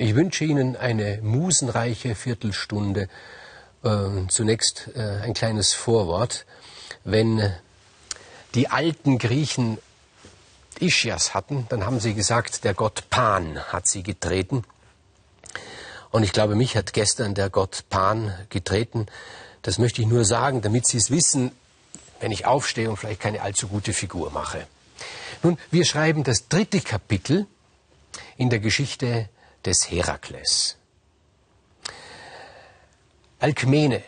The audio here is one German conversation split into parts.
Ich wünsche Ihnen eine musenreiche Viertelstunde. Äh, zunächst äh, ein kleines Vorwort. Wenn die alten Griechen Ischias hatten, dann haben sie gesagt, der Gott Pan hat sie getreten. Und ich glaube, mich hat gestern der Gott Pan getreten. Das möchte ich nur sagen, damit Sie es wissen, wenn ich aufstehe und vielleicht keine allzu gute Figur mache. Nun, wir schreiben das dritte Kapitel in der Geschichte des Herakles. Alkmene,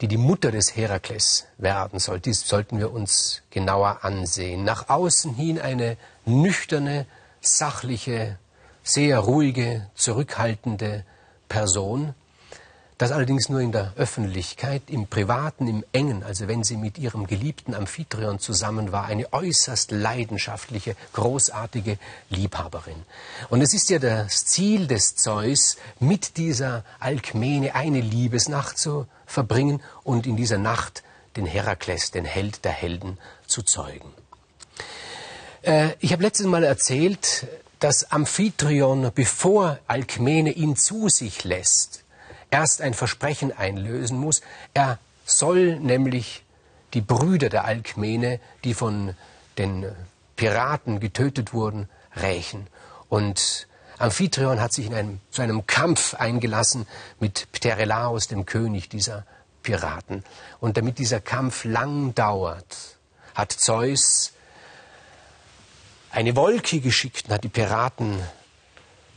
die die Mutter des Herakles werden soll, dies sollten wir uns genauer ansehen. Nach außen hin eine nüchterne, sachliche, sehr ruhige, zurückhaltende Person, das allerdings nur in der Öffentlichkeit, im Privaten, im Engen, also wenn sie mit ihrem geliebten Amphitryon zusammen war, eine äußerst leidenschaftliche, großartige Liebhaberin. Und es ist ja das Ziel des Zeus, mit dieser Alkmene eine Liebesnacht zu verbringen und in dieser Nacht den Herakles, den Held der Helden, zu zeugen. Äh, ich habe letztes Mal erzählt, dass Amphitryon, bevor Alkmene ihn zu sich lässt, erst ein Versprechen einlösen muss. Er soll nämlich die Brüder der Alkmene, die von den Piraten getötet wurden, rächen. Und Amphitryon hat sich in einem, zu einem Kampf eingelassen mit Pterelaos, dem König dieser Piraten. Und damit dieser Kampf lang dauert, hat Zeus eine Wolke geschickt und hat die Piraten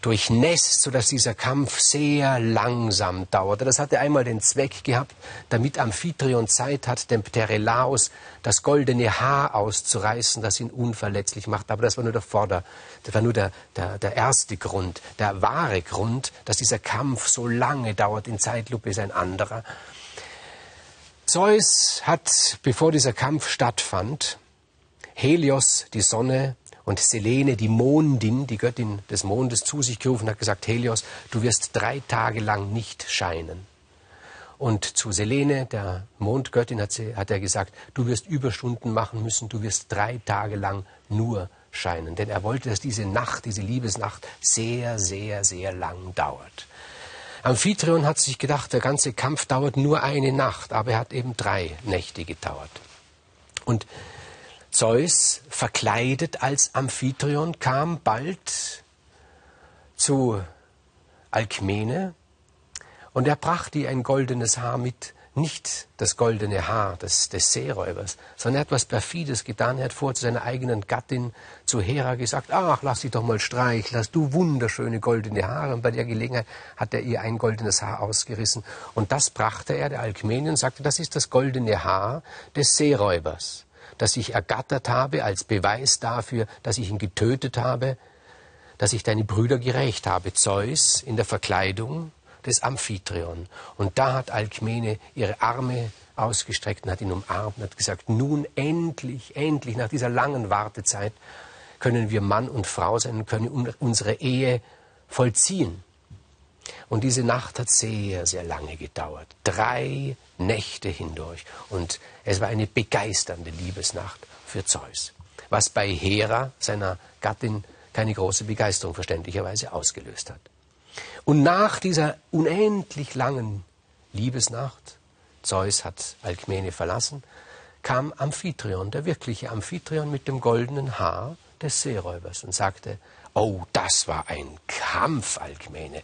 durchnässt, sodass dieser Kampf sehr langsam dauerte. Das hatte einmal den Zweck gehabt, damit Amphitryon Zeit hat, dem Pterelaos das goldene Haar auszureißen, das ihn unverletzlich macht. Aber das war nur der Vorder, das war nur der, der, der erste Grund. Der wahre Grund, dass dieser Kampf so lange dauert in Zeitlupe, ist ein anderer. Zeus hat, bevor dieser Kampf stattfand, Helios, die Sonne, und Selene, die Mondin, die Göttin des Mondes, zu sich gerufen hat gesagt, Helios, du wirst drei Tage lang nicht scheinen. Und zu Selene, der Mondgöttin, hat, sie, hat er gesagt, du wirst Überstunden machen müssen, du wirst drei Tage lang nur scheinen. Denn er wollte, dass diese Nacht, diese Liebesnacht sehr, sehr, sehr lang dauert. Amphitryon hat sich gedacht, der ganze Kampf dauert nur eine Nacht, aber er hat eben drei Nächte gedauert. Und Zeus, verkleidet als Amphitryon, kam bald zu Alkmene und er brachte ihr ein goldenes Haar mit, nicht das goldene Haar des, des Seeräubers, sondern er hat was Perfides getan. Er hat vor zu seiner eigenen Gattin, zu Hera, gesagt, ach, lass dich doch mal streicheln, hast du wunderschöne goldene Haare. Und bei der Gelegenheit hat er ihr ein goldenes Haar ausgerissen. Und das brachte er der Alkmene und sagte, das ist das goldene Haar des Seeräubers das ich ergattert habe als Beweis dafür, dass ich ihn getötet habe, dass ich deine Brüder gerecht habe. Zeus in der Verkleidung des Amphitryon. Und da hat Alkmene ihre Arme ausgestreckt und hat ihn umarmt und hat gesagt, nun endlich, endlich, nach dieser langen Wartezeit, können wir Mann und Frau sein und können unsere Ehe vollziehen. Und diese Nacht hat sehr, sehr lange gedauert. Drei Nächte hindurch. Und es war eine begeisternde Liebesnacht für Zeus. Was bei Hera, seiner Gattin, keine große Begeisterung verständlicherweise ausgelöst hat. Und nach dieser unendlich langen Liebesnacht, Zeus hat Alkmene verlassen, kam Amphitryon, der wirkliche Amphitryon mit dem goldenen Haar des Seeräubers und sagte, oh, das war ein Kampf, Alkmene.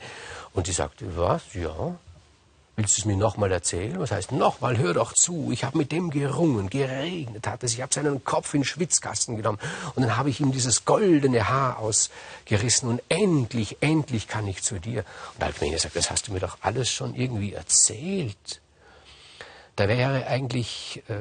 Und die sagte, was? Ja. Willst du es mir nochmal erzählen? Was heißt nochmal? Hör doch zu. Ich habe mit dem gerungen, geregnet hat es. Ich habe seinen Kopf in den Schwitzkasten genommen und dann habe ich ihm dieses goldene Haar ausgerissen und endlich, endlich kann ich zu dir. Und Alkmene sagt, das hast du mir doch alles schon irgendwie erzählt. Da wäre eigentlich äh,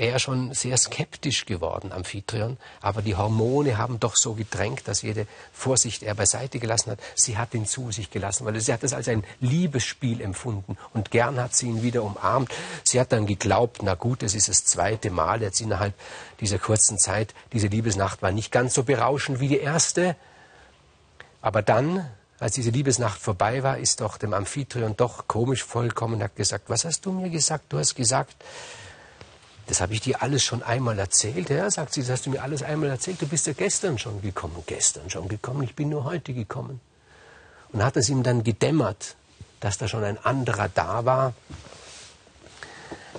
er schon sehr skeptisch geworden, Amphitryon. Aber die Hormone haben doch so gedrängt, dass jede Vorsicht er beiseite gelassen hat. Sie hat ihn zu sich gelassen, weil sie hat es als ein Liebesspiel empfunden. Und gern hat sie ihn wieder umarmt. Sie hat dann geglaubt, na gut, es ist das zweite Mal jetzt innerhalb dieser kurzen Zeit. Diese Liebesnacht war nicht ganz so berauschend wie die erste. Aber dann, als diese Liebesnacht vorbei war, ist doch dem Amphitryon doch komisch vollkommen, hat gesagt, was hast du mir gesagt? Du hast gesagt, das habe ich dir alles schon einmal erzählt. Ja, sagt sie, das hast du mir alles einmal erzählt. Du bist ja gestern schon gekommen. Gestern schon gekommen. Ich bin nur heute gekommen. Und hat es ihm dann gedämmert, dass da schon ein anderer da war.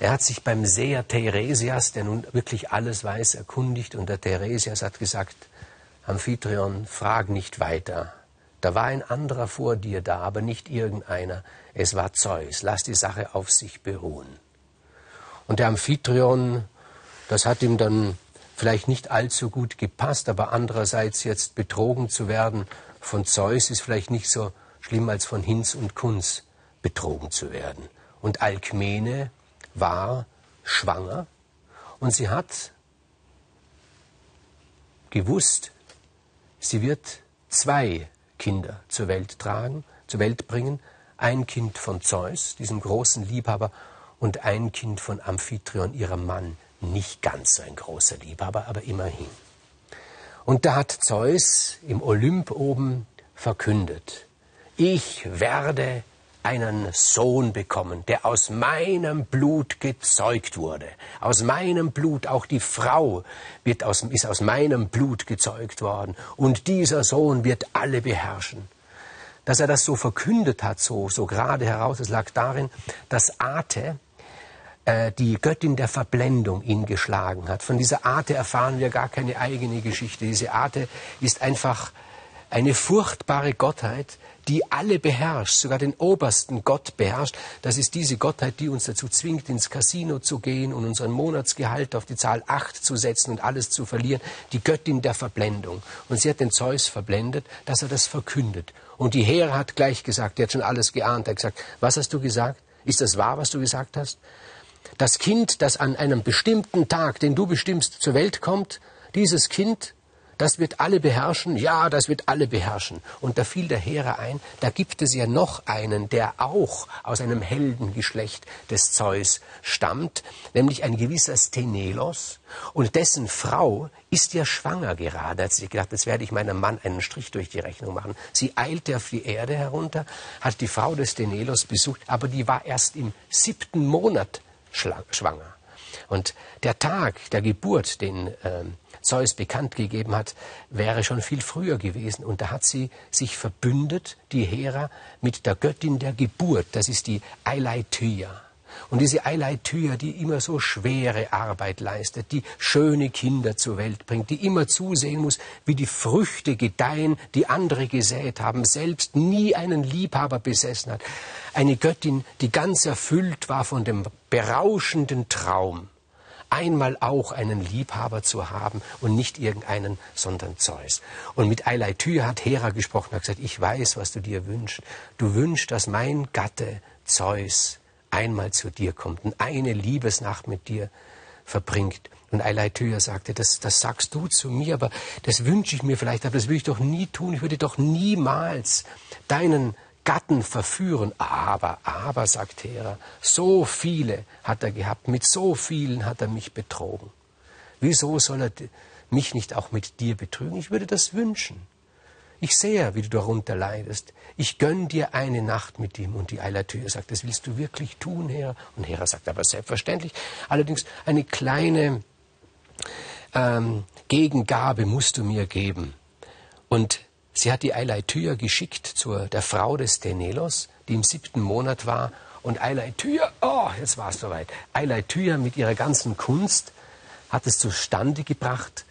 Er hat sich beim Seher Theresias, der nun wirklich alles weiß, erkundigt und der Theresias hat gesagt, Amphitryon, frag nicht weiter. Da war ein anderer vor dir da, aber nicht irgendeiner. Es war Zeus. Lass die Sache auf sich beruhen. Und der Amphitryon, das hat ihm dann vielleicht nicht allzu gut gepasst, aber andererseits jetzt betrogen zu werden von Zeus ist vielleicht nicht so schlimm als von Hinz und Kunz betrogen zu werden. Und Alkmene war schwanger und sie hat gewusst, sie wird zwei Kinder zur Welt tragen, zur Welt bringen. Ein Kind von Zeus, diesem großen Liebhaber, und ein Kind von Amphitryon, ihrem Mann. Nicht ganz so ein großer Liebhaber, aber immerhin. Und da hat Zeus im Olymp oben verkündet, ich werde einen Sohn bekommen, der aus meinem Blut gezeugt wurde. Aus meinem Blut, auch die Frau wird aus, ist aus meinem Blut gezeugt worden. Und dieser Sohn wird alle beherrschen. Dass er das so verkündet hat, so, so gerade heraus, es lag darin, dass Ate, äh, die Göttin der Verblendung ihn geschlagen hat. Von dieser Ate erfahren wir gar keine eigene Geschichte. Diese Ate ist einfach eine furchtbare Gottheit, die alle beherrscht, sogar den obersten Gott beherrscht. Das ist diese Gottheit, die uns dazu zwingt, ins Casino zu gehen und unseren Monatsgehalt auf die Zahl 8 zu setzen und alles zu verlieren. Die Göttin der Verblendung. Und sie hat den Zeus verblendet, dass er das verkündet. Und die Hera hat gleich gesagt, die hat schon alles geahnt, hat gesagt, was hast du gesagt? Ist das wahr, was du gesagt hast? Das Kind, das an einem bestimmten Tag, den du bestimmst, zur Welt kommt, dieses Kind das wird alle beherrschen, ja, das wird alle beherrschen. Und da fiel der Hera ein, da gibt es ja noch einen, der auch aus einem Heldengeschlecht des Zeus stammt, nämlich ein gewisser Stenelos. Und dessen Frau ist ja schwanger gerade. Hat sich gedacht, jetzt werde ich meinem Mann einen Strich durch die Rechnung machen. Sie eilte auf die Erde herunter, hat die Frau des Stenelos besucht, aber die war erst im siebten Monat schwanger. Und der Tag der Geburt, den ähm, Zeus bekannt gegeben hat, wäre schon viel früher gewesen. Und da hat sie sich verbündet, die Hera, mit der Göttin der Geburt. Das ist die Eileithyia. Und diese Eileithyia, die immer so schwere Arbeit leistet, die schöne Kinder zur Welt bringt, die immer zusehen muss, wie die Früchte gedeihen, die andere gesät haben, selbst nie einen Liebhaber besessen hat. Eine Göttin, die ganz erfüllt war von dem berauschenden Traum einmal auch einen Liebhaber zu haben und nicht irgendeinen, sondern Zeus. Und mit Eileithyr hat Hera gesprochen, hat gesagt, ich weiß, was du dir wünschst. Du wünschst, dass mein Gatte Zeus einmal zu dir kommt und eine Liebesnacht mit dir verbringt. Und Eileithyr sagte, das, das sagst du zu mir, aber das wünsche ich mir vielleicht, aber das will ich doch nie tun. Ich würde doch niemals deinen Gatten verführen. Aber, aber, sagt Hera, so viele hat er gehabt, mit so vielen hat er mich betrogen. Wieso soll er mich nicht auch mit dir betrügen? Ich würde das wünschen. Ich sehe, wie du darunter leidest. Ich gönn dir eine Nacht mit ihm. Und die Eilatür sagt, das willst du wirklich tun, Hera? Und Hera sagt, aber selbstverständlich. Allerdings eine kleine ähm, Gegengabe musst du mir geben. Und Sie hat die Eileithyia geschickt zu der Frau des Tenelos, die im siebten Monat war. Und Eileithyia, oh, jetzt war es soweit. Eileithyia mit ihrer ganzen Kunst hat es zustande gebracht,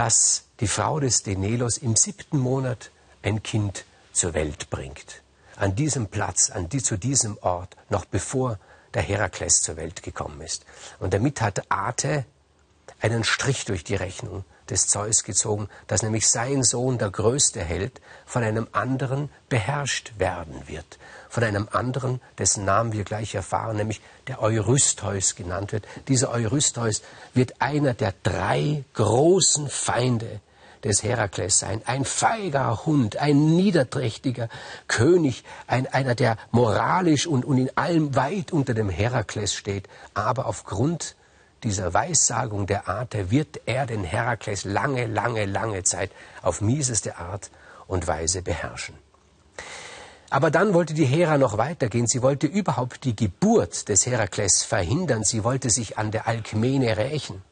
dass die Frau des Tenelos im siebten Monat ein Kind zur Welt bringt. An diesem Platz, an die, zu diesem Ort, noch bevor der Herakles zur Welt gekommen ist. Und damit hat Ate einen Strich durch die Rechnung des Zeus gezogen, dass nämlich sein Sohn, der größte Held, von einem anderen beherrscht werden wird. Von einem anderen, dessen Namen wir gleich erfahren, nämlich der Eurystheus genannt wird. Dieser Eurystheus wird einer der drei großen Feinde des Herakles sein. Ein feiger Hund, ein niederträchtiger König, ein, einer, der moralisch und, und in allem weit unter dem Herakles steht, aber aufgrund dieser Weissagung der Arte wird er den Herakles lange, lange, lange Zeit auf mieseste Art und Weise beherrschen. Aber dann wollte die Hera noch weitergehen. Sie wollte überhaupt die Geburt des Herakles verhindern. Sie wollte sich an der Alkmene rächen.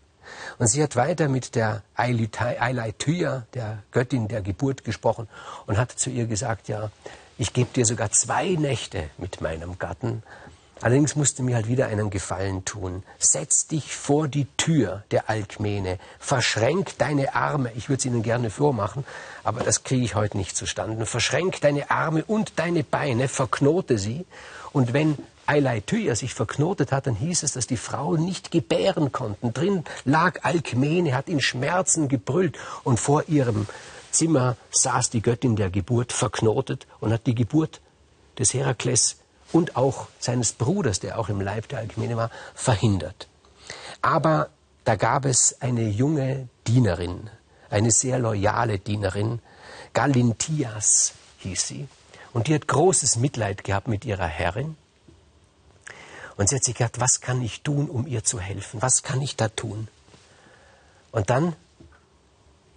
Und sie hat weiter mit der Eileithyia, der Göttin der Geburt, gesprochen und hat zu ihr gesagt, ja, Ich gebe dir sogar zwei Nächte mit meinem Gatten. Allerdings musst du mir halt wieder einen Gefallen tun. Setz dich vor die Tür der Alkmene, verschränk deine Arme, ich würde es Ihnen gerne vormachen, aber das kriege ich heute nicht zustande. Verschränk deine Arme und deine Beine, verknote sie, und wenn Eileithyia sich verknotet hat, dann hieß es, dass die Frauen nicht gebären konnten. Drin lag Alkmene, hat in Schmerzen gebrüllt und vor ihrem Zimmer saß die Göttin der Geburt verknotet und hat die Geburt des Herakles und auch seines Bruders, der auch im Leib der Alkmene war, verhindert. Aber da gab es eine junge Dienerin, eine sehr loyale Dienerin, Galintias hieß sie, und die hat großes Mitleid gehabt mit ihrer Herrin. Und sie hat sich gedacht, was kann ich tun, um ihr zu helfen? Was kann ich da tun? Und dann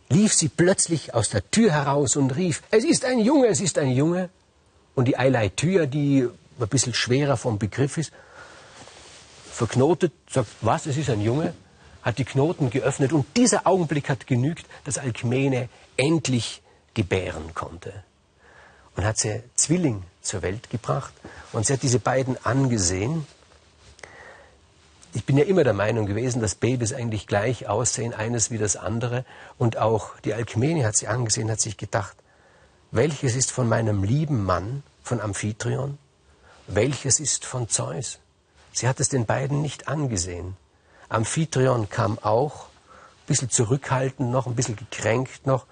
lief sie plötzlich aus der Tür heraus und rief, es ist ein Junge, es ist ein Junge. Und die Eileitür, die ein bisschen schwerer vom Begriff ist, verknotet, sagt, was, es ist ein Junge, hat die Knoten geöffnet und dieser Augenblick hat genügt, dass Alkmene endlich gebären konnte. Und hat sie Zwilling zur Welt gebracht und sie hat diese beiden angesehen ich bin ja immer der Meinung gewesen, dass Babys eigentlich gleich aussehen, eines wie das andere. Und auch die Alkmene hat sie angesehen, hat sich gedacht, welches ist von meinem lieben Mann, von Amphitryon, welches ist von Zeus? Sie hat es den beiden nicht angesehen. Amphitryon kam auch, ein bisschen zurückhaltend noch, ein bisschen gekränkt noch,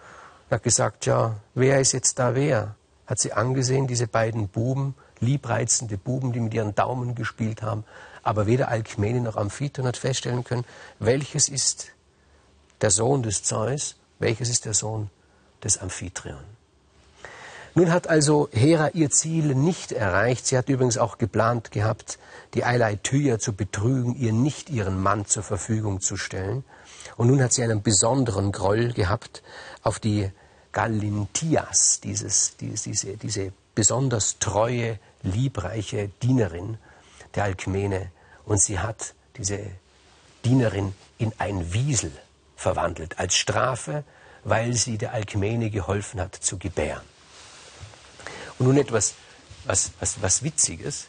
und hat gesagt, ja, wer ist jetzt da wer? Hat sie angesehen, diese beiden Buben, liebreizende Buben, die mit ihren Daumen gespielt haben, aber weder Alkmene noch Amphitryon hat feststellen können, welches ist der Sohn des Zeus, welches ist der Sohn des Amphitryon. Nun hat also Hera ihr Ziel nicht erreicht. Sie hat übrigens auch geplant gehabt, die Eileithyia zu betrügen, ihr nicht ihren Mann zur Verfügung zu stellen. Und nun hat sie einen besonderen Groll gehabt auf die Galintias, dieses, diese, diese besonders treue, liebreiche Dienerin, der Alkmene und sie hat diese Dienerin in ein Wiesel verwandelt, als Strafe, weil sie der Alkmene geholfen hat zu gebären. Und nun etwas was, was, was Witziges.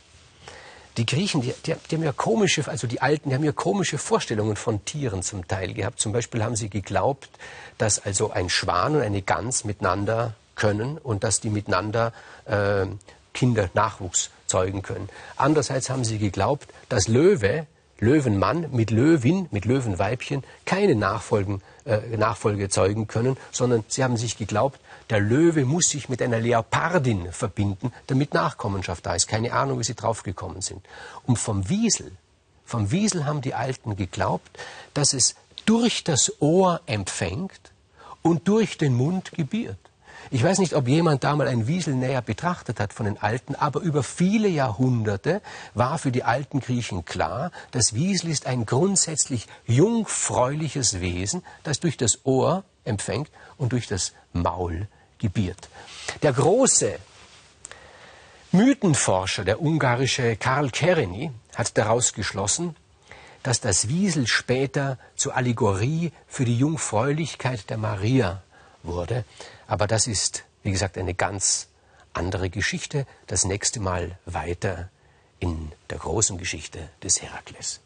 Die Griechen, die, die, die, haben ja komische, also die Alten, die haben ja komische Vorstellungen von Tieren zum Teil gehabt. Zum Beispiel haben sie geglaubt, dass also ein Schwan und eine Gans miteinander können und dass die miteinander äh, Kinder, Nachwuchs zeugen können. Andererseits haben sie geglaubt, dass Löwe, Löwenmann mit Löwin, mit Löwenweibchen keine Nachfolgen, äh, Nachfolge zeugen können, sondern sie haben sich geglaubt, der Löwe muss sich mit einer Leopardin verbinden, damit Nachkommenschaft da ist. Keine Ahnung, wie sie draufgekommen sind. Und vom Wiesel, vom Wiesel haben die Alten geglaubt, dass es durch das Ohr empfängt und durch den Mund gebiert. Ich weiß nicht, ob jemand da mal ein Wiesel näher betrachtet hat von den Alten, aber über viele Jahrhunderte war für die alten Griechen klar, das Wiesel ist ein grundsätzlich jungfräuliches Wesen, das durch das Ohr empfängt und durch das Maul gebiert. Der große Mythenforscher, der ungarische Karl Kereny, hat daraus geschlossen, dass das Wiesel später zur Allegorie für die Jungfräulichkeit der Maria wurde. Aber das ist, wie gesagt, eine ganz andere Geschichte. Das nächste Mal weiter in der großen Geschichte des Herakles.